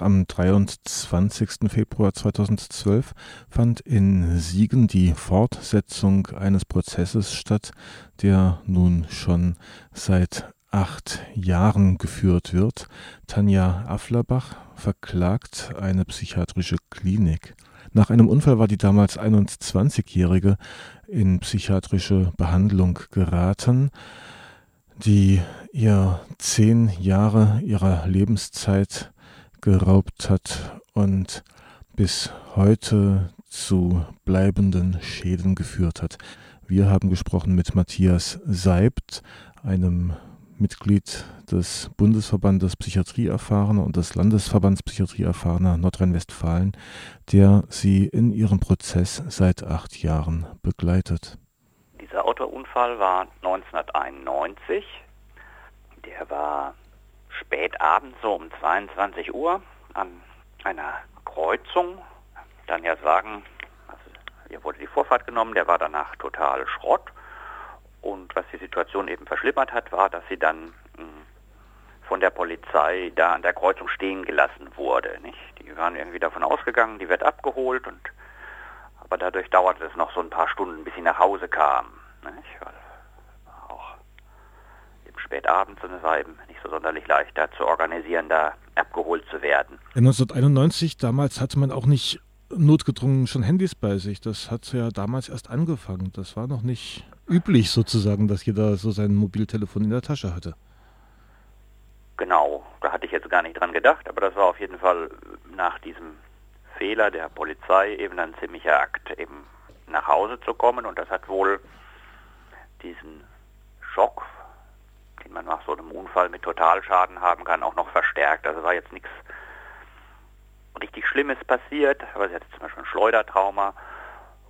Am 23. Februar 2012 fand in Siegen die Fortsetzung eines Prozesses statt, der nun schon seit acht Jahren geführt wird. Tanja Afflerbach verklagt eine psychiatrische Klinik. Nach einem Unfall war die damals 21-Jährige in psychiatrische Behandlung geraten, die ihr zehn Jahre ihrer Lebenszeit geraubt hat und bis heute zu bleibenden Schäden geführt hat. Wir haben gesprochen mit Matthias Seibt, einem Mitglied des Bundesverbandes Psychiatrieerfahrener und des Landesverbands Psychiatrieerfahrener Nordrhein-Westfalen, der sie in ihrem Prozess seit acht Jahren begleitet. Dieser Autounfall war 1991. Der war spät abends, so um 22 Uhr, an einer Kreuzung. Daniels Wagen, also hier wurde die Vorfahrt genommen, der war danach total Schrott. Und was die Situation eben verschlimmert hat, war, dass sie dann hm, von der Polizei da an der Kreuzung stehen gelassen wurde. Nicht? Die waren irgendwie davon ausgegangen, die wird abgeholt und aber dadurch dauerte es noch so ein paar Stunden, bis sie nach Hause kam. Nicht? Weil spät abends und es war eben nicht so sonderlich leicht, da zu organisieren, da abgeholt zu werden. 1991, damals hatte man auch nicht notgedrungen schon Handys bei sich. Das hat ja damals erst angefangen. Das war noch nicht üblich sozusagen, dass jeder so sein Mobiltelefon in der Tasche hatte. Genau, da hatte ich jetzt gar nicht dran gedacht, aber das war auf jeden Fall nach diesem Fehler der Polizei eben ein ziemlicher Akt, eben nach Hause zu kommen und das hat wohl diesen Schock man nach so einem Unfall mit Totalschaden haben kann, auch noch verstärkt. Also war jetzt nichts richtig Schlimmes passiert, aber sie hatte zum Beispiel ein Schleudertrauma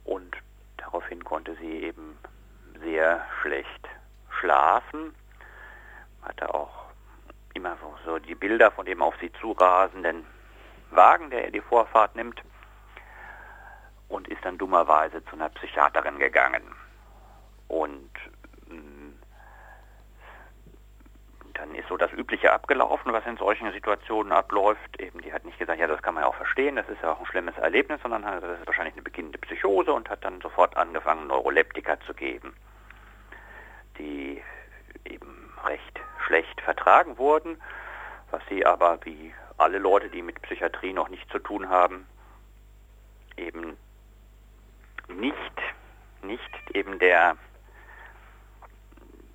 und daraufhin konnte sie eben sehr schlecht schlafen, hatte auch immer so, die Bilder von dem auf sie zurasenden Wagen, der ihr die Vorfahrt nimmt und ist dann dummerweise zu einer Psychiaterin gegangen. Und dann ist so das Übliche abgelaufen, was in solchen Situationen abläuft. Eben, die hat nicht gesagt, ja, das kann man ja auch verstehen, das ist ja auch ein schlimmes Erlebnis, sondern das ist wahrscheinlich eine beginnende Psychose und hat dann sofort angefangen, Neuroleptika zu geben, die eben recht schlecht vertragen wurden, was sie aber wie alle Leute, die mit Psychiatrie noch nichts zu tun haben, eben nicht, nicht eben der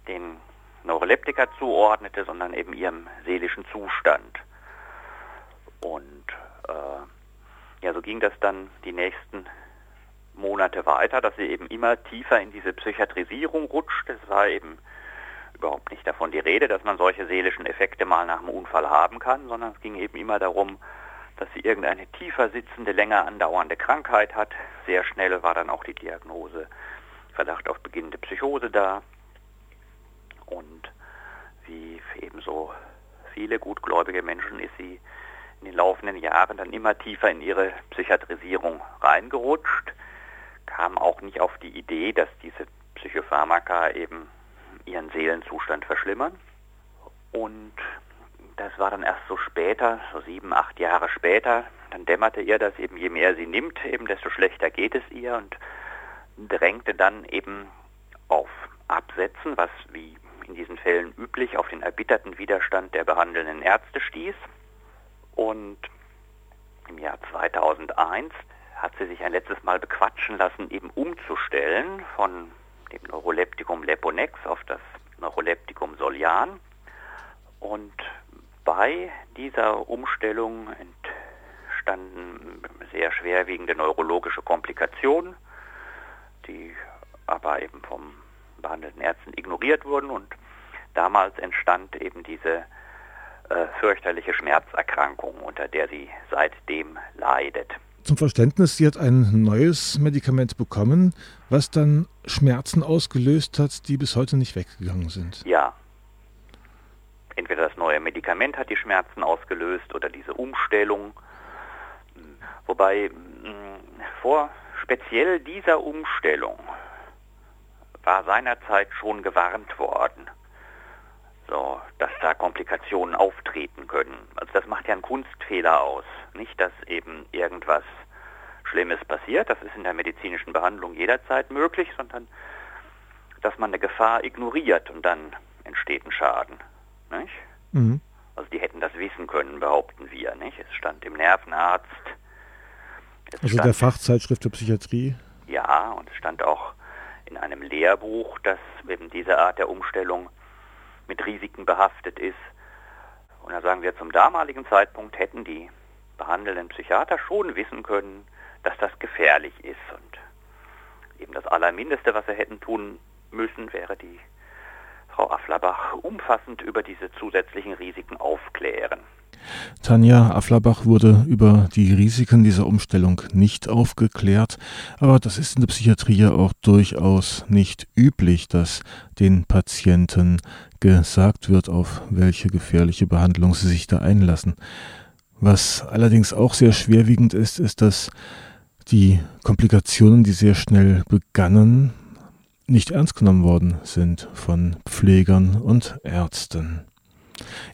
den Neuroleptika zuordnete, sondern eben ihrem seelischen Zustand. Und äh, ja, so ging das dann die nächsten Monate weiter, dass sie eben immer tiefer in diese Psychiatrisierung rutscht. Es war eben überhaupt nicht davon die Rede, dass man solche seelischen Effekte mal nach einem Unfall haben kann, sondern es ging eben immer darum, dass sie irgendeine tiefer sitzende, länger andauernde Krankheit hat. Sehr schnell war dann auch die Diagnose Verdacht auf beginnende Psychose da. Und wie ebenso viele gutgläubige Menschen ist sie in den laufenden Jahren dann immer tiefer in ihre Psychiatrisierung reingerutscht, kam auch nicht auf die Idee, dass diese Psychopharmaka eben ihren Seelenzustand verschlimmern. Und das war dann erst so später, so sieben, acht Jahre später, dann dämmerte ihr, dass eben je mehr sie nimmt, eben desto schlechter geht es ihr und drängte dann eben auf Absetzen, was wie in diesen Fällen üblich auf den erbitterten Widerstand der behandelnden Ärzte stieß. Und im Jahr 2001 hat sie sich ein letztes Mal bequatschen lassen, eben umzustellen von dem Neuroleptikum Leponex auf das Neuroleptikum Solian. Und bei dieser Umstellung entstanden sehr schwerwiegende neurologische Komplikationen, die aber eben vom behandelten Ärzten ignoriert wurden und damals entstand eben diese äh, fürchterliche Schmerzerkrankung, unter der sie seitdem leidet. Zum Verständnis, sie hat ein neues Medikament bekommen, was dann Schmerzen ausgelöst hat, die bis heute nicht weggegangen sind. Ja. Entweder das neue Medikament hat die Schmerzen ausgelöst oder diese Umstellung. Wobei mh, vor speziell dieser Umstellung war seinerzeit schon gewarnt worden. so, dass da Komplikationen auftreten können. Also das macht ja einen Kunstfehler aus. Nicht, dass eben irgendwas Schlimmes passiert, das ist in der medizinischen Behandlung jederzeit möglich, sondern dass man eine Gefahr ignoriert und dann entsteht ein Schaden. Nicht? Mhm. Also die hätten das wissen können, behaupten wir. Nicht? Es stand im Nervenarzt. also der Fachzeitschrift der Psychiatrie? Ja, und es stand auch in einem Lehrbuch, dass eben diese Art der Umstellung mit Risiken behaftet ist. Und da sagen wir, zum damaligen Zeitpunkt hätten die behandelnden Psychiater schon wissen können, dass das gefährlich ist. Und eben das Allermindeste, was sie hätten tun müssen, wäre die Frau Afflerbach umfassend über diese zusätzlichen Risiken aufklären. Tanja Afflerbach wurde über die Risiken dieser Umstellung nicht aufgeklärt, aber das ist in der Psychiatrie auch durchaus nicht üblich, dass den Patienten gesagt wird, auf welche gefährliche Behandlung sie sich da einlassen. Was allerdings auch sehr schwerwiegend ist, ist, dass die Komplikationen, die sehr schnell begannen, nicht ernst genommen worden sind von Pflegern und Ärzten.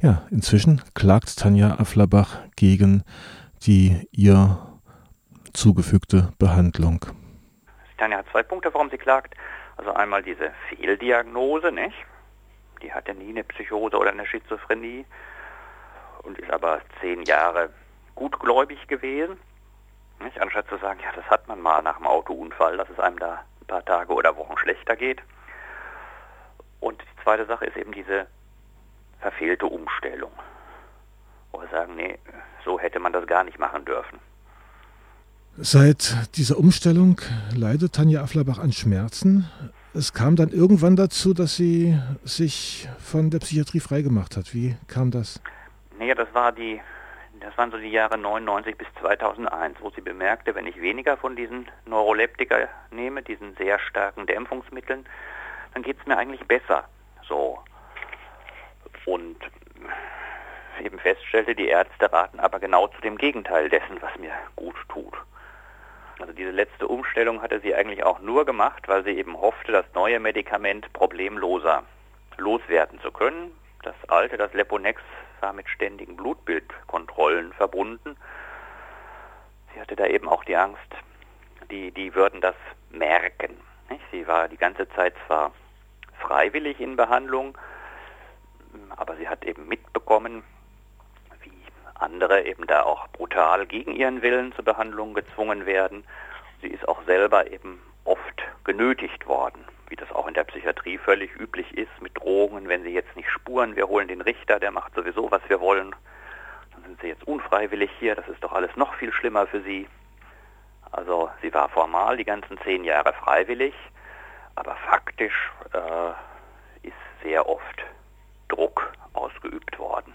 Ja, inzwischen klagt Tanja Afflerbach gegen die ihr zugefügte Behandlung. Tanja hat zwei Punkte, warum sie klagt. Also einmal diese Fehldiagnose, nicht? Die hat ja nie eine Psychose oder eine Schizophrenie und ist aber zehn Jahre gutgläubig gewesen. Nicht? Anstatt zu sagen, ja, das hat man mal nach dem Autounfall, dass es einem da ein paar Tage oder Wochen schlechter geht. Und die zweite Sache ist eben diese verfehlte Umstellung. Wo wir sagen, nee, so hätte man das gar nicht machen dürfen. Seit dieser Umstellung leidet Tanja Afflerbach an Schmerzen. Es kam dann irgendwann dazu, dass sie sich von der Psychiatrie freigemacht hat. Wie kam das? Nee, das war die das waren so die Jahre 99 bis 2001, wo sie bemerkte, wenn ich weniger von diesen Neuroleptika nehme, diesen sehr starken Dämpfungsmitteln, dann geht es mir eigentlich besser. So. Und eben feststellte, die Ärzte raten aber genau zu dem Gegenteil dessen, was mir gut tut. Also diese letzte Umstellung hatte sie eigentlich auch nur gemacht, weil sie eben hoffte, das neue Medikament problemloser loswerden zu können. Das alte, das Leponex, war mit ständigen Blutbildkontrollen verbunden. Sie hatte da eben auch die Angst, die, die würden das merken. Nicht? Sie war die ganze Zeit zwar freiwillig in Behandlung, aber sie hat eben mitbekommen, wie andere eben da auch brutal gegen ihren Willen zur Behandlung gezwungen werden. Sie ist auch selber eben oft genötigt worden wie das auch in der Psychiatrie völlig üblich ist, mit Drohungen, wenn sie jetzt nicht spuren, wir holen den Richter, der macht sowieso, was wir wollen, dann sind sie jetzt unfreiwillig hier, das ist doch alles noch viel schlimmer für sie. Also sie war formal die ganzen zehn Jahre freiwillig, aber faktisch äh, ist sehr oft Druck ausgeübt worden.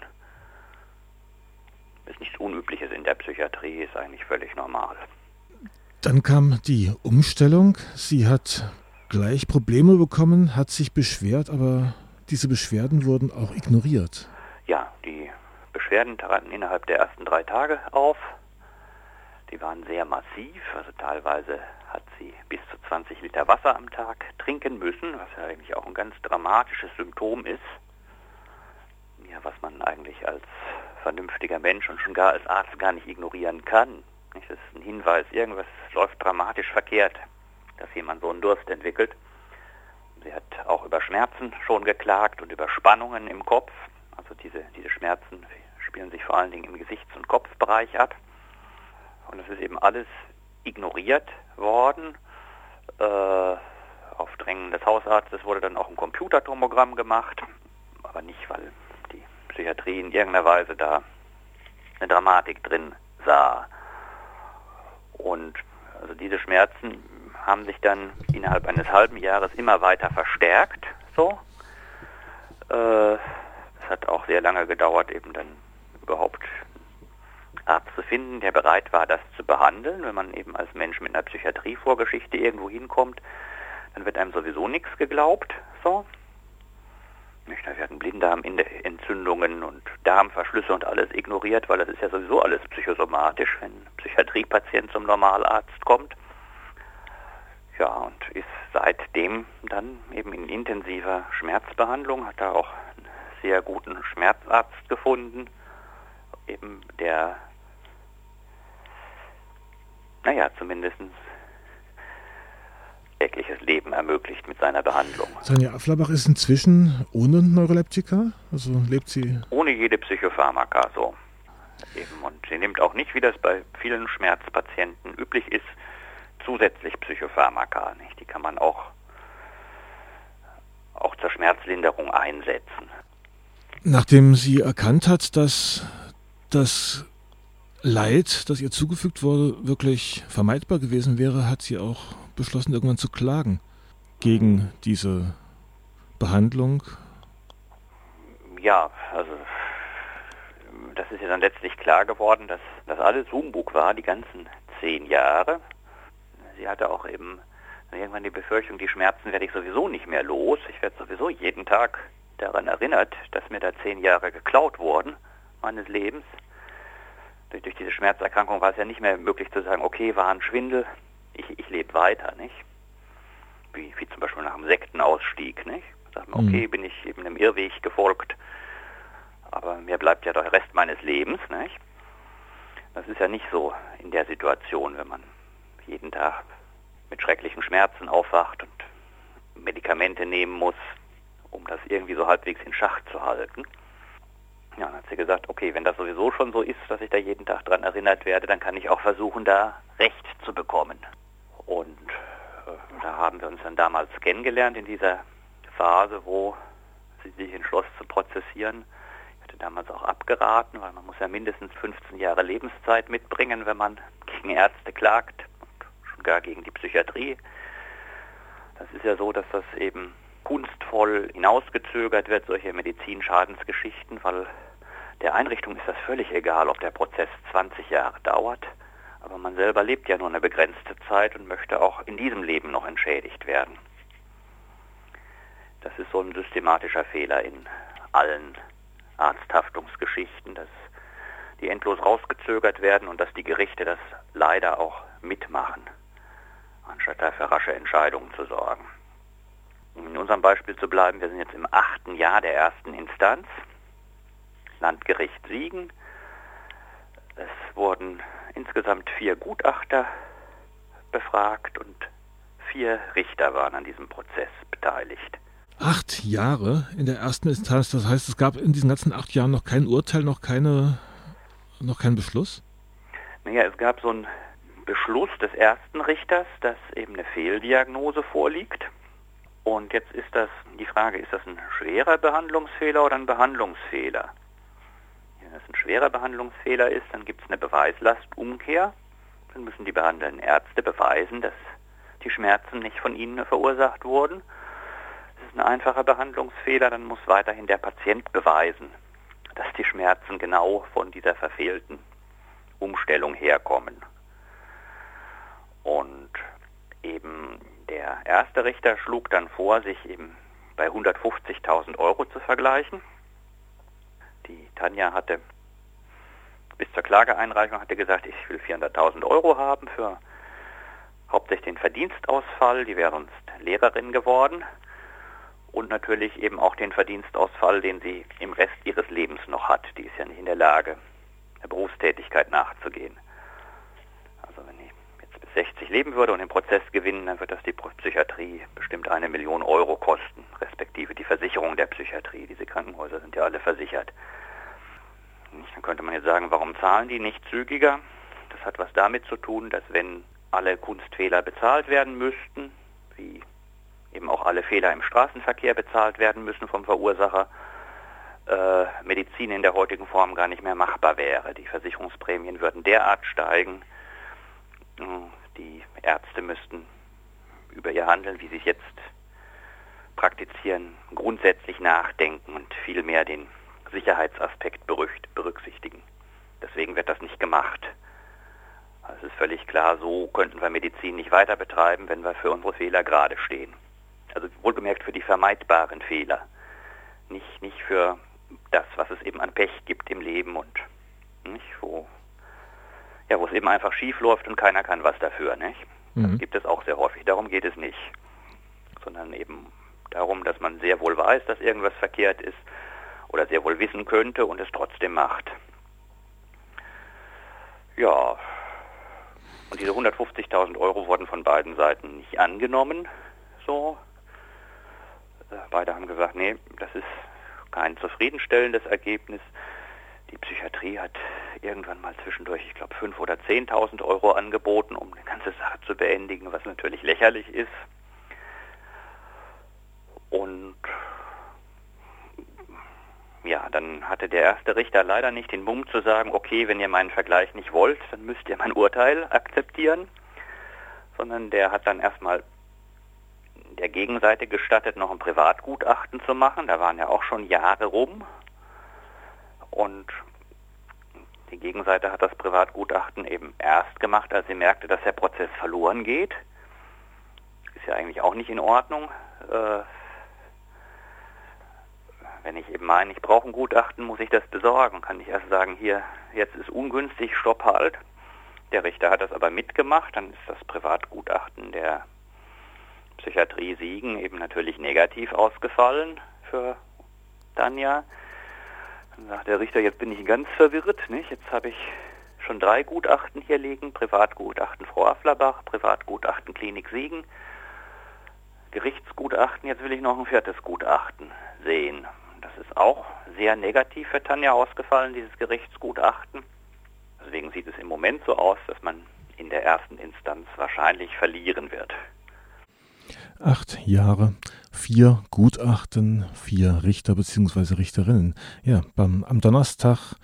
Ist nichts Unübliches in der Psychiatrie, ist eigentlich völlig normal. Dann kam die Umstellung. Sie hat gleich Probleme bekommen, hat sich beschwert, aber diese Beschwerden wurden auch ignoriert. Ja, die Beschwerden traten innerhalb der ersten drei Tage auf. Die waren sehr massiv, also teilweise hat sie bis zu 20 Liter Wasser am Tag trinken müssen, was ja eigentlich auch ein ganz dramatisches Symptom ist. Ja, was man eigentlich als vernünftiger Mensch und schon gar als Arzt gar nicht ignorieren kann. Das ist ein Hinweis, irgendwas läuft dramatisch verkehrt dass jemand so einen Durst entwickelt. Sie hat auch über Schmerzen schon geklagt und über Spannungen im Kopf. Also diese, diese Schmerzen spielen sich vor allen Dingen im Gesichts- und Kopfbereich ab. Und es ist eben alles ignoriert worden. Äh, auf Drängen des Hausarztes wurde dann auch ein Computertomogramm gemacht, aber nicht, weil die Psychiatrie in irgendeiner Weise da eine Dramatik drin sah. Und also diese Schmerzen haben sich dann innerhalb eines halben Jahres immer weiter verstärkt. So. Äh, es hat auch sehr lange gedauert, eben dann überhaupt Arzt zu finden, der bereit war, das zu behandeln. Wenn man eben als Mensch mit einer Psychiatrievorgeschichte irgendwo hinkommt, dann wird einem sowieso nichts geglaubt. So. Da werden Blinddarmentzündungen und Darmverschlüsse und alles ignoriert, weil das ist ja sowieso alles psychosomatisch, wenn ein Psychiatriepatient zum Normalarzt kommt. Ja, und ist seitdem dann eben in intensiver Schmerzbehandlung, hat da auch sehr guten Schmerzarzt gefunden, eben der, naja, zumindest tägliches Leben ermöglicht mit seiner Behandlung. Sonja Afflerbach ist inzwischen ohne Neuroleptika? Also lebt sie? Ohne jede Psychopharmaka so. Eben. Und sie nimmt auch nicht, wie das bei vielen Schmerzpatienten üblich ist, zusätzlich Psychopharmaka. Nicht? Die kann man auch, auch zur Schmerzlinderung einsetzen. Nachdem sie erkannt hat, dass das Leid, das ihr zugefügt wurde, wirklich vermeidbar gewesen wäre, hat sie auch beschlossen, irgendwann zu klagen gegen diese Behandlung? Ja, also das ist ja dann letztlich klar geworden, dass das alles Humbug war, die ganzen zehn Jahre. Sie hatte auch eben irgendwann die Befürchtung, die Schmerzen werde ich sowieso nicht mehr los. Ich werde sowieso jeden Tag daran erinnert, dass mir da zehn Jahre geklaut wurden meines Lebens. Durch, durch diese Schmerzerkrankung war es ja nicht mehr möglich zu sagen, okay, war ein Schwindel, ich, ich lebe weiter, nicht? Wie, wie zum Beispiel nach einem Sektenausstieg, nicht? Sagt man, okay, mhm. bin ich eben einem Irrweg gefolgt, aber mir bleibt ja der Rest meines Lebens, nicht? Das ist ja nicht so in der Situation, wenn man jeden Tag mit schrecklichen Schmerzen aufwacht und Medikamente nehmen muss, um das irgendwie so halbwegs in Schach zu halten. Ja, dann hat sie gesagt, okay, wenn das sowieso schon so ist, dass ich da jeden Tag dran erinnert werde, dann kann ich auch versuchen, da Recht zu bekommen. Und äh, da haben wir uns dann damals kennengelernt in dieser Phase, wo sie sich entschloss zu prozessieren. Ich hatte damals auch abgeraten, weil man muss ja mindestens 15 Jahre Lebenszeit mitbringen, wenn man gegen Ärzte klagt gar gegen die Psychiatrie. Das ist ja so, dass das eben kunstvoll hinausgezögert wird, solche Medizinschadensgeschichten, weil der Einrichtung ist das völlig egal, ob der Prozess 20 Jahre dauert aber man selber lebt ja nur eine begrenzte Zeit und möchte auch in diesem Leben noch entschädigt werden. Das ist so ein systematischer Fehler in allen Arzthaftungsgeschichten, dass die endlos rausgezögert werden und dass die Gerichte das leider auch mitmachen, anstatt dafür rasche Entscheidungen zu sorgen. Um in unserem Beispiel zu bleiben, wir sind jetzt im achten Jahr der ersten Instanz, Landgericht Siegen. Es wurden insgesamt vier Gutachter befragt und vier Richter waren an diesem Prozess beteiligt. Acht Jahre in der ersten Instanz, das heißt, es gab in diesen ganzen acht Jahren noch kein Urteil, noch, keine, noch keinen Beschluss? Naja, es gab so einen Beschluss des ersten Richters, dass eben eine Fehldiagnose vorliegt. Und jetzt ist das die Frage, ist das ein schwerer Behandlungsfehler oder ein Behandlungsfehler? Wenn es ein schwerer Behandlungsfehler ist, dann gibt es eine Beweislastumkehr. Dann müssen die behandelnden Ärzte beweisen, dass die Schmerzen nicht von ihnen verursacht wurden. Es ist ein einfacher Behandlungsfehler, dann muss weiterhin der Patient beweisen, dass die Schmerzen genau von dieser verfehlten Umstellung herkommen. Und eben der erste Richter schlug dann vor, sich eben bei 150.000 Euro zu vergleichen. Die Tanja hatte bis zur Klageeinreichung hatte gesagt, ich will 400.000 Euro haben für hauptsächlich den Verdienstausfall. Die wäre sonst Lehrerin geworden. Und natürlich eben auch den Verdienstausfall, den sie im Rest ihres Lebens noch hat. Die ist ja nicht in der Lage, der Berufstätigkeit nachzugehen. Also wenn ich jetzt bis 60 leben würde und den Prozess gewinnen, dann wird das die Psychiatrie bestimmt eine Million Euro kosten, respektive die Versicherung der Psychiatrie. Diese Krankenhäuser sind ja alle versichert. Dann könnte man jetzt sagen, warum zahlen die nicht zügiger? Das hat was damit zu tun, dass wenn alle Kunstfehler bezahlt werden müssten, wie eben auch alle Fehler im Straßenverkehr bezahlt werden müssen vom Verursacher, äh, Medizin in der heutigen Form gar nicht mehr machbar wäre. Die Versicherungsprämien würden derart steigen, die Ärzte müssten über ihr Handeln, wie sie es jetzt praktizieren, grundsätzlich nachdenken und viel mehr den Sicherheitsaspekt berücksichtigen. Deswegen wird das nicht gemacht. Also es ist völlig klar, so könnten wir Medizin nicht weiter betreiben, wenn wir für unsere Fehler gerade stehen. Also wohlgemerkt für die vermeidbaren Fehler, nicht, nicht für das, was es eben an Pech gibt im Leben und nicht, wo, ja, wo es eben einfach schief läuft und keiner kann was dafür. Nicht? Das mhm. gibt es auch sehr häufig. Darum geht es nicht, sondern eben darum, dass man sehr wohl weiß, dass irgendwas verkehrt ist oder sehr wohl wissen könnte und es trotzdem macht. Ja, und diese 150.000 Euro wurden von beiden Seiten nicht angenommen. So, äh, beide haben gesagt, nee, das ist kein zufriedenstellendes Ergebnis. Die Psychiatrie hat irgendwann mal zwischendurch, ich glaube, 5.000 oder 10.000 Euro angeboten, um die ganze Sache zu beendigen, was natürlich lächerlich ist. Und ja, dann hatte der erste Richter leider nicht den Mumm zu sagen, okay, wenn ihr meinen Vergleich nicht wollt, dann müsst ihr mein Urteil akzeptieren, sondern der hat dann erstmal der Gegenseite gestattet, noch ein Privatgutachten zu machen. Da waren ja auch schon Jahre rum. Und die Gegenseite hat das Privatgutachten eben erst gemacht, als sie merkte, dass der Prozess verloren geht. Ist ja eigentlich auch nicht in Ordnung. Äh, wenn ich eben meine, ich brauche ein Gutachten, muss ich das besorgen. Kann ich erst sagen, hier, jetzt ist ungünstig, stopp halt. Der Richter hat das aber mitgemacht, dann ist das Privatgutachten der Psychiatrie Siegen eben natürlich negativ ausgefallen für Tanja. Sagt der Richter, jetzt bin ich ganz verwirrt, nicht? Jetzt habe ich schon drei Gutachten hier liegen, Privatgutachten Frau Afflerbach, Privatgutachten Klinik Siegen, Gerichtsgutachten, jetzt will ich noch ein viertes Gutachten sehen. Das ist auch sehr negativ für Tanja ausgefallen, dieses Gerichtsgutachten. Deswegen sieht es im Moment so aus, dass man in der ersten Instanz wahrscheinlich verlieren wird. Acht Jahre, vier Gutachten, vier Richter bzw. Richterinnen. Ja, beim, am Donnerstag,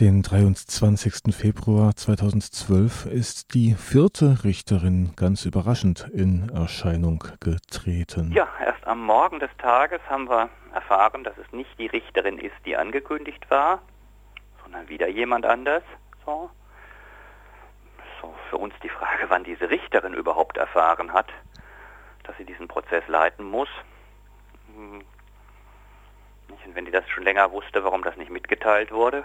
den 23. Februar 2012, ist die vierte Richterin ganz überraschend in Erscheinung getreten. Ja, erst am Morgen des Tages haben wir erfahren, dass es nicht die Richterin ist, die angekündigt war, sondern wieder jemand anders. So. so für uns die Frage, wann diese Richterin überhaupt erfahren hat, dass sie diesen Prozess leiten muss. Hm. Und wenn die das schon länger wusste, warum das nicht mitgeteilt wurde.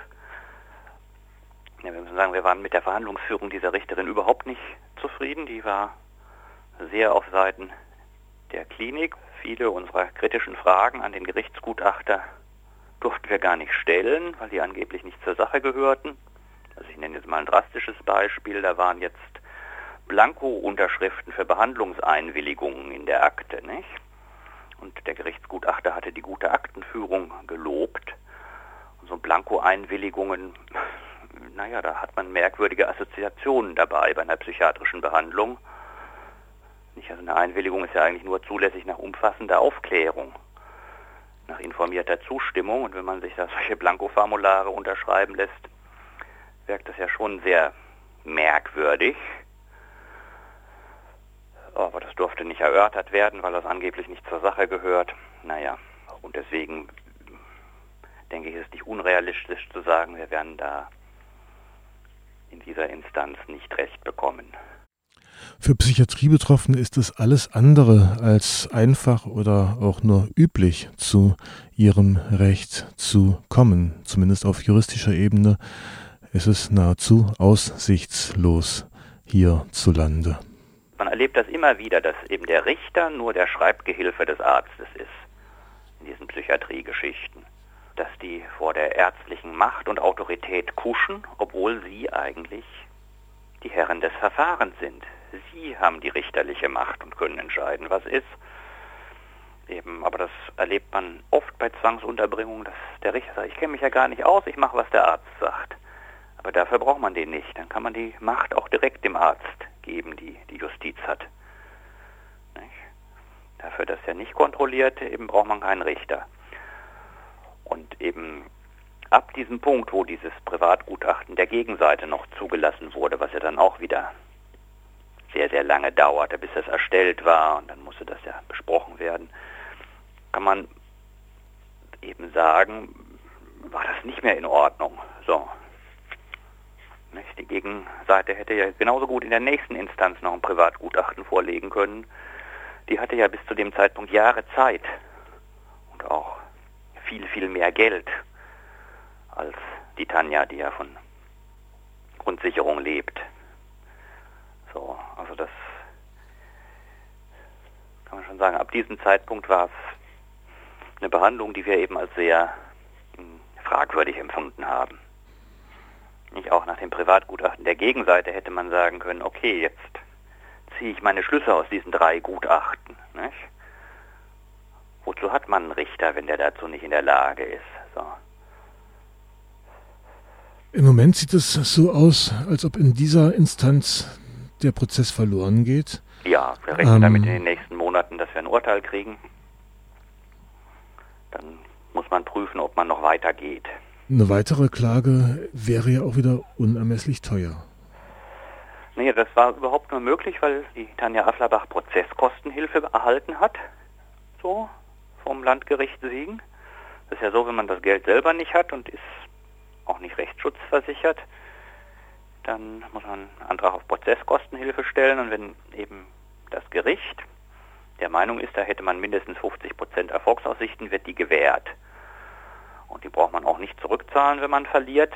Ja, wir müssen sagen, wir waren mit der Verhandlungsführung dieser Richterin überhaupt nicht zufrieden. Die war sehr auf Seiten der Klinik. Viele unserer kritischen Fragen an den Gerichtsgutachter durften wir gar nicht stellen, weil die angeblich nicht zur Sache gehörten. Also ich nenne jetzt mal ein drastisches Beispiel. Da waren jetzt Blanko-Unterschriften für Behandlungseinwilligungen in der Akte, nicht? Und der Gerichtsgutachter hatte die gute Aktenführung gelobt. Und so Blanko-Einwilligungen, naja, da hat man merkwürdige Assoziationen dabei bei einer psychiatrischen Behandlung. Nicht, also eine Einwilligung ist ja eigentlich nur zulässig nach umfassender Aufklärung, nach informierter Zustimmung. Und wenn man sich da solche Blanko-Formulare unterschreiben lässt, wirkt das ja schon sehr merkwürdig. Aber das durfte nicht erörtert werden, weil das angeblich nicht zur Sache gehört. Naja, und deswegen denke ich, ist es nicht unrealistisch zu sagen, wir werden da in dieser Instanz nicht recht bekommen. Für Psychiatriebetroffene ist es alles andere als einfach oder auch nur üblich, zu ihrem Recht zu kommen. Zumindest auf juristischer Ebene ist es nahezu aussichtslos hierzulande. Man erlebt das immer wieder, dass eben der Richter nur der Schreibgehilfe des Arztes ist in diesen Psychiatriegeschichten. Dass die vor der ärztlichen Macht und Autorität kuschen, obwohl sie eigentlich die Herren des Verfahrens sind. Sie haben die richterliche Macht und können entscheiden, was ist. Eben, aber das erlebt man oft bei Zwangsunterbringungen, dass der Richter sagt, ich kenne mich ja gar nicht aus, ich mache, was der Arzt sagt. Aber dafür braucht man den nicht. Dann kann man die Macht auch direkt dem Arzt geben, die die Justiz hat. Nicht? Dafür, dass er nicht kontrolliert, eben braucht man keinen Richter. Und eben ab diesem Punkt, wo dieses Privatgutachten der Gegenseite noch zugelassen wurde, was ja dann auch wieder sehr, sehr lange dauerte, bis es erstellt war und dann musste das ja besprochen werden, kann man eben sagen, war das nicht mehr in Ordnung. So, nicht? Die Gegenseite hätte ja genauso gut in der nächsten Instanz noch ein Privatgutachten vorlegen können. Die hatte ja bis zu dem Zeitpunkt Jahre Zeit und auch viel, viel mehr Geld als die Tanja, die ja von Grundsicherung lebt. So, also das kann man schon sagen. Ab diesem Zeitpunkt war es eine Behandlung, die wir eben als sehr hm, fragwürdig empfunden haben. Nicht auch nach dem Privatgutachten der Gegenseite hätte man sagen können, okay, jetzt ziehe ich meine Schlüsse aus diesen drei Gutachten. Nicht? Wozu hat man einen Richter, wenn der dazu nicht in der Lage ist? So. Im Moment sieht es so aus, als ob in dieser Instanz der Prozess verloren geht. Ja, wir rechnen ähm, damit in den nächsten Monaten, dass wir ein Urteil kriegen. Dann muss man prüfen, ob man noch weitergeht. Eine weitere Klage wäre ja auch wieder unermesslich teuer. Nee, das war überhaupt nur möglich, weil die Tanja Afflerbach Prozesskostenhilfe erhalten hat. So, vom Landgericht Siegen. Das ist ja so, wenn man das Geld selber nicht hat und ist auch nicht rechtsschutzversichert, dann muss man einen Antrag auf Prozesskostenhilfe stellen und wenn eben das Gericht der Meinung ist, da hätte man mindestens 50 Prozent Erfolgsaussichten, wird die gewährt. Und die braucht man auch nicht zurückzahlen, wenn man verliert.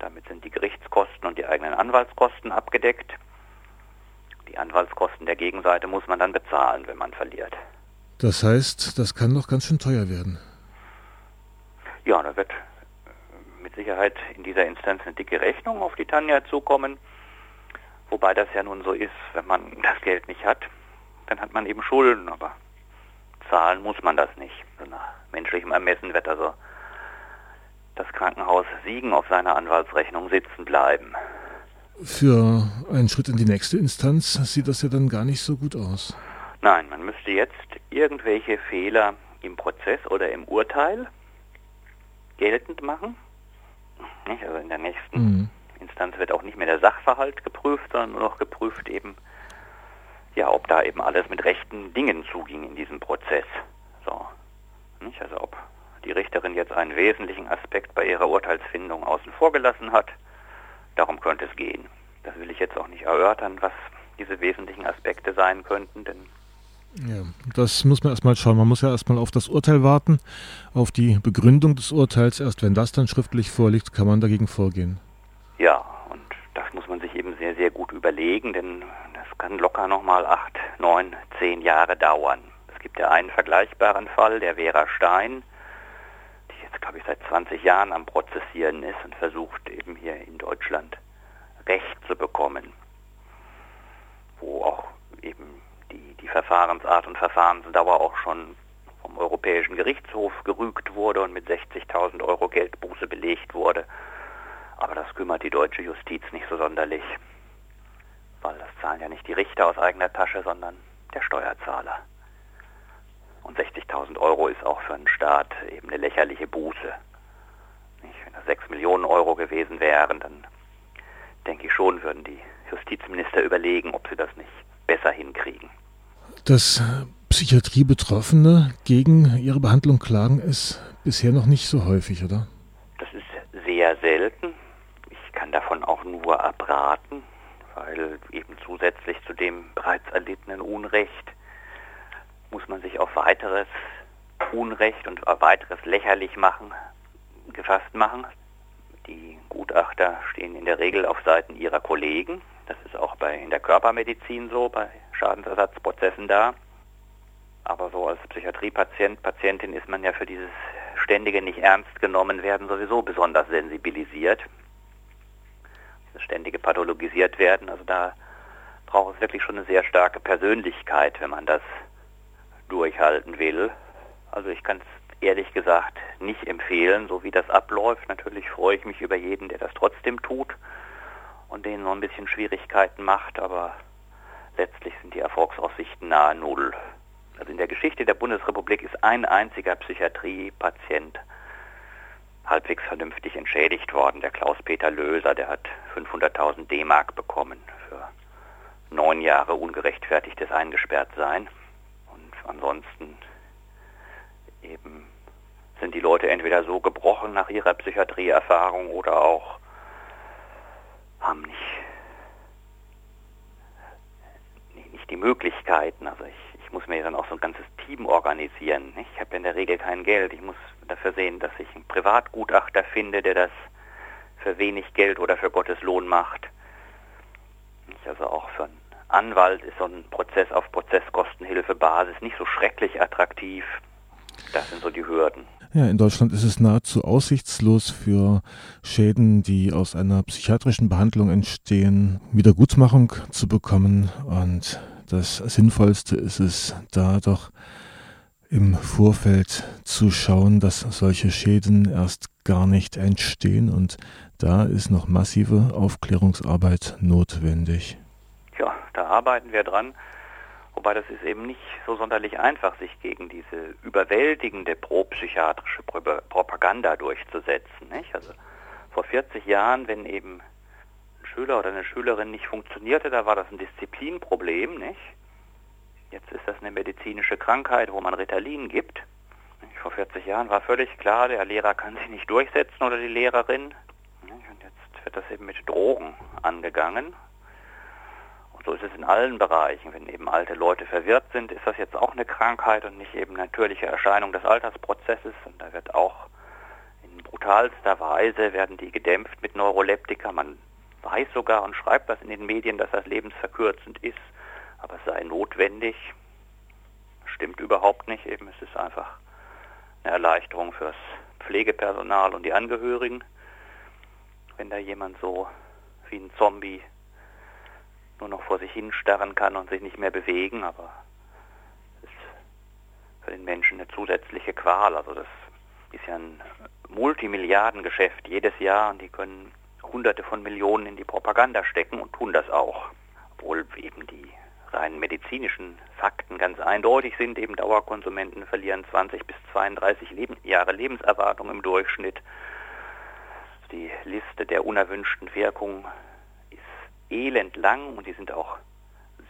Damit sind die Gerichtskosten und die eigenen Anwaltskosten abgedeckt. Die Anwaltskosten der Gegenseite muss man dann bezahlen, wenn man verliert. Das heißt, das kann doch ganz schön teuer werden. Ja, da wird mit Sicherheit in dieser Instanz eine dicke Rechnung auf die Tanja zukommen. Wobei das ja nun so ist, wenn man das Geld nicht hat, dann hat man eben Schulden, aber zahlen muss man das nicht. So nach menschlichem Ermessen wird also das Krankenhaus Siegen auf seiner Anwaltsrechnung sitzen bleiben. Für einen Schritt in die nächste Instanz sieht das ja dann gar nicht so gut aus. Nein, man müsste jetzt irgendwelche Fehler im Prozess oder im Urteil geltend machen. Also in der nächsten mhm. Instanz wird auch nicht mehr der Sachverhalt geprüft, sondern nur noch geprüft eben, ja, ob da eben alles mit rechten Dingen zuging in diesem Prozess. So. Nicht? Also ob die Richterin jetzt einen wesentlichen Aspekt bei ihrer Urteilsfindung außen vor gelassen hat, darum könnte es gehen. Das will ich jetzt auch nicht erörtern, was diese wesentlichen Aspekte sein könnten, denn ja, das muss man erstmal schauen. Man muss ja erstmal auf das Urteil warten, auf die Begründung des Urteils. Erst wenn das dann schriftlich vorliegt, kann man dagegen vorgehen. Ja, und das muss man sich eben sehr, sehr gut überlegen, denn das kann locker nochmal acht, neun, zehn Jahre dauern. Es gibt ja einen vergleichbaren Fall, der Vera Stein, glaube ich, seit 20 Jahren am Prozessieren ist und versucht eben hier in Deutschland Recht zu bekommen, wo auch eben die, die Verfahrensart und Verfahrensdauer auch schon vom Europäischen Gerichtshof gerügt wurde und mit 60.000 Euro Geldbuße belegt wurde. Aber das kümmert die deutsche Justiz nicht so sonderlich, weil das zahlen ja nicht die Richter aus eigener Tasche, sondern der Steuerzahler. Und 60.000 Euro ist auch für einen Staat eben eine lächerliche Buße. Wenn das 6 Millionen Euro gewesen wären, dann denke ich schon, würden die Justizminister überlegen, ob sie das nicht besser hinkriegen. Dass Psychiatriebetroffene gegen ihre Behandlung klagen, ist bisher noch nicht so häufig, oder? Das ist sehr selten. Ich kann davon auch nur abraten, weil eben zusätzlich zu dem bereits erlittenen Unrecht auf weiteres Unrecht und weiteres lächerlich machen gefasst machen. Die Gutachter stehen in der Regel auf Seiten ihrer Kollegen. Das ist auch bei, in der Körpermedizin so, bei Schadensersatzprozessen da. Aber so als Psychiatriepatient, Patientin ist man ja für dieses ständige nicht ernst genommen werden sowieso besonders sensibilisiert. Dieses ständige pathologisiert werden, also da braucht es wirklich schon eine sehr starke Persönlichkeit, wenn man das durchhalten will. Also ich kann es ehrlich gesagt nicht empfehlen, so wie das abläuft. Natürlich freue ich mich über jeden, der das trotzdem tut und denen noch ein bisschen Schwierigkeiten macht, aber letztlich sind die Erfolgsaussichten nahe Null. Also in der Geschichte der Bundesrepublik ist ein einziger Psychiatriepatient halbwegs vernünftig entschädigt worden, der Klaus-Peter Löser, der hat 500.000 D-Mark bekommen für neun Jahre ungerechtfertigtes Eingesperrtsein. Ansonsten eben sind die Leute entweder so gebrochen nach ihrer Psychiatrieerfahrung oder auch haben nicht die Möglichkeiten. Also ich, ich muss mir dann auch so ein ganzes Team organisieren. Ich habe in der Regel kein Geld. Ich muss dafür sehen, dass ich einen Privatgutachter finde, der das für wenig Geld oder für Gottes Lohn macht. Also auch für einen Anwalt ist so ein Prozess auf Prozesskostenhilfebasis nicht so schrecklich attraktiv. Das sind so die Hürden. Ja, in Deutschland ist es nahezu aussichtslos für Schäden, die aus einer psychiatrischen Behandlung entstehen, Wiedergutmachung zu bekommen. Und das Sinnvollste ist es, da doch im Vorfeld zu schauen, dass solche Schäden erst gar nicht entstehen. Und da ist noch massive Aufklärungsarbeit notwendig. Da arbeiten wir dran. Wobei das ist eben nicht so sonderlich einfach, sich gegen diese überwältigende propsychiatrische Propaganda durchzusetzen. Nicht? Also vor 40 Jahren, wenn eben ein Schüler oder eine Schülerin nicht funktionierte, da war das ein Disziplinproblem. Nicht? Jetzt ist das eine medizinische Krankheit, wo man Ritalin gibt. Vor 40 Jahren war völlig klar, der Lehrer kann sich nicht durchsetzen oder die Lehrerin. Und jetzt wird das eben mit Drogen angegangen. So ist es in allen Bereichen. Wenn eben alte Leute verwirrt sind, ist das jetzt auch eine Krankheit und nicht eben natürliche Erscheinung des Altersprozesses. Und da wird auch in brutalster Weise werden die gedämpft mit Neuroleptika. Man weiß sogar und schreibt das in den Medien, dass das lebensverkürzend ist, aber es sei notwendig. Stimmt überhaupt nicht. Eben es ist einfach eine Erleichterung fürs Pflegepersonal und die Angehörigen, wenn da jemand so wie ein Zombie nur noch vor sich hinstarren kann und sich nicht mehr bewegen, aber es ist für den Menschen eine zusätzliche Qual. Also das ist ja ein Multimilliardengeschäft jedes Jahr und die können Hunderte von Millionen in die Propaganda stecken und tun das auch. Obwohl eben die rein medizinischen Fakten ganz eindeutig sind. Eben Dauerkonsumenten verlieren 20 bis 32 Leben, Jahre Lebenserwartung im Durchschnitt. Die Liste der unerwünschten Wirkungen elend lang und die sind auch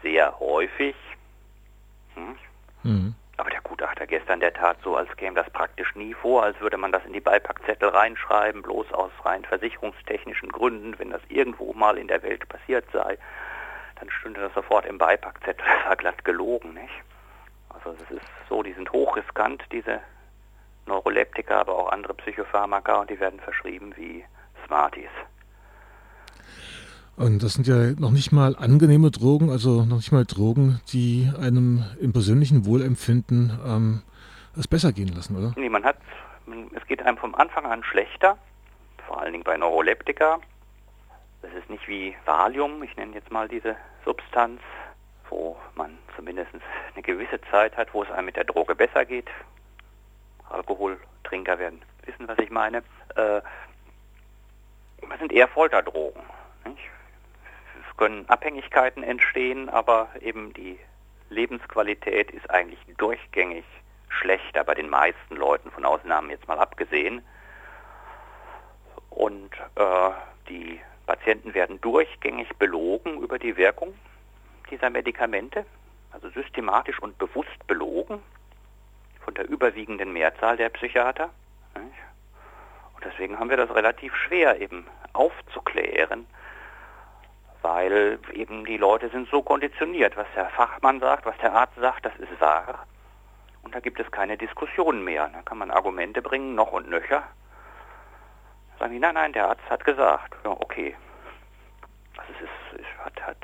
sehr häufig. Hm? Mhm. Aber der Gutachter gestern, der tat so, als käme das praktisch nie vor, als würde man das in die Beipackzettel reinschreiben, bloß aus rein versicherungstechnischen Gründen, wenn das irgendwo mal in der Welt passiert sei, dann stünde das sofort im Beipackzettel, das war glatt gelogen, nicht? Also es ist so, die sind hochriskant, diese Neuroleptika, aber auch andere Psychopharmaka und die werden verschrieben wie Smarties. Und das sind ja noch nicht mal angenehme Drogen, also noch nicht mal Drogen, die einem im persönlichen Wohlempfinden ähm, es besser gehen lassen, oder? Nee, man hat, es geht einem vom Anfang an schlechter, vor allen Dingen bei Neuroleptika. Das ist nicht wie Valium, ich nenne jetzt mal diese Substanz, wo man zumindest eine gewisse Zeit hat, wo es einem mit der Droge besser geht. Alkoholtrinker werden wissen, was ich meine. Äh, das sind eher Folterdrogen. Nicht? Können Abhängigkeiten entstehen, aber eben die Lebensqualität ist eigentlich durchgängig schlechter bei den meisten Leuten, von Ausnahmen jetzt mal abgesehen. Und äh, die Patienten werden durchgängig belogen über die Wirkung dieser Medikamente, also systematisch und bewusst belogen von der überwiegenden Mehrzahl der Psychiater. Und deswegen haben wir das relativ schwer eben aufzuklären, weil eben die Leute sind so konditioniert. Was der Fachmann sagt, was der Arzt sagt, das ist wahr. Und da gibt es keine Diskussion mehr. Da kann man Argumente bringen, noch und nöcher. Sagen die, nein, nein, der Arzt hat gesagt. Ja, okay. Also es, ist, es hat, hat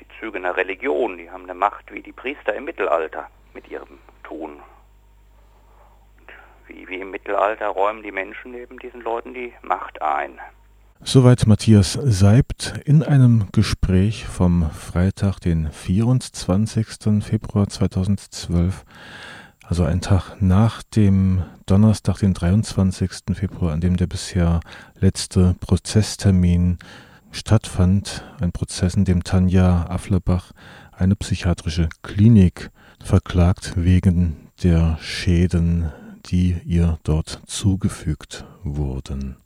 die Züge einer Religion. Die haben eine Macht wie die Priester im Mittelalter mit ihrem Tun. Wie, wie im Mittelalter räumen die Menschen eben diesen Leuten die Macht ein. Soweit Matthias Seibt in einem Gespräch vom Freitag, den 24. Februar 2012, also ein Tag nach dem Donnerstag, den 23. Februar, an dem der bisher letzte Prozesstermin stattfand. Ein Prozess, in dem Tanja Afflerbach eine psychiatrische Klinik verklagt wegen der Schäden, die ihr dort zugefügt wurden.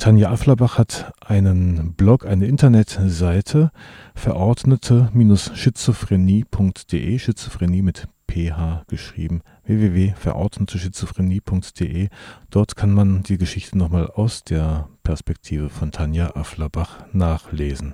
Tanja Afflerbach hat einen Blog, eine Internetseite, verordnete-schizophrenie.de, Schizophrenie mit ph geschrieben, www.verordneteschizophrenie.de. Dort kann man die Geschichte nochmal aus der Perspektive von Tanja Afflerbach nachlesen.